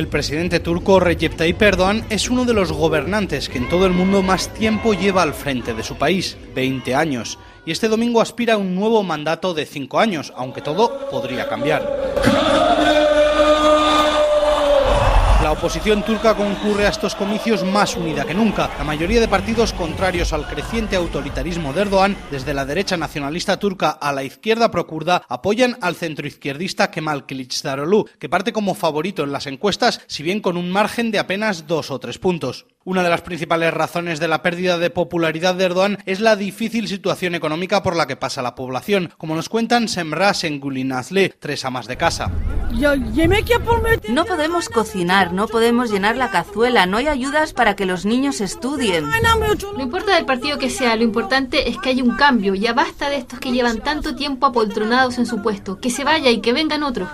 El presidente turco Recep Tayyip Erdogan es uno de los gobernantes que en todo el mundo más tiempo lleva al frente de su país, 20 años, y este domingo aspira a un nuevo mandato de 5 años, aunque todo podría cambiar. La oposición turca concurre a estos comicios más unida que nunca. La mayoría de partidos contrarios al creciente autoritarismo de Erdogan, desde la derecha nacionalista turca a la izquierda procurda, apoyan al centroizquierdista Kemal Kılıçdaroğlu, que parte como favorito en las encuestas, si bien con un margen de apenas dos o tres puntos. Una de las principales razones de la pérdida de popularidad de Erdogan es la difícil situación económica por la que pasa la población, como nos cuentan Semra Sengulinazle, tres amas de casa. No podemos cocinar, no podemos llenar la cazuela, no hay ayudas para que los niños estudien. No importa del partido que sea, lo importante es que haya un cambio. Ya basta de estos que llevan tanto tiempo apoltronados en su puesto. Que se vaya y que vengan otros.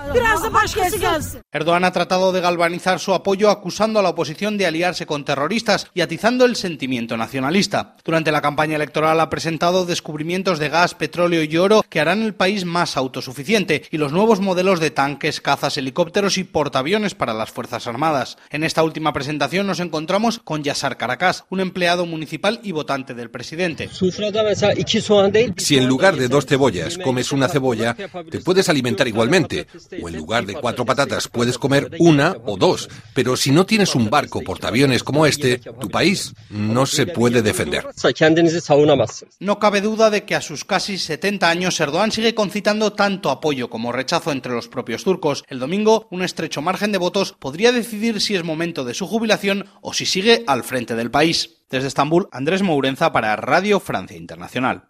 Erdogan ha tratado de galvanizar su apoyo acusando a la oposición de aliarse con terroristas y atizando el sentimiento nacionalista. Durante la campaña electoral ha presentado descubrimientos de gas, petróleo y oro que harán el país más autosuficiente y los nuevos modelos de tanques, cazas, helicópteros y portaaviones para las Fuerzas Armadas. En esta última presentación nos encontramos con Yasar Caracas, un empleado municipal y votante del presidente. Si en lugar de dos cebollas comes una cebolla, te puedes alimentar igualmente. O en lugar de cuatro patatas puedes comer una o dos. Pero si no tienes un barco portaaviones como este, tu país no se puede defender. No cabe duda de que a sus casi 70 años Erdogan sigue concitando tanto apoyo como rechazo entre los propios turcos el domingo, un estrecho margen de votos podría decidir si es momento de su jubilación o si sigue al frente del país. Desde Estambul, Andrés Mourenza para Radio Francia Internacional.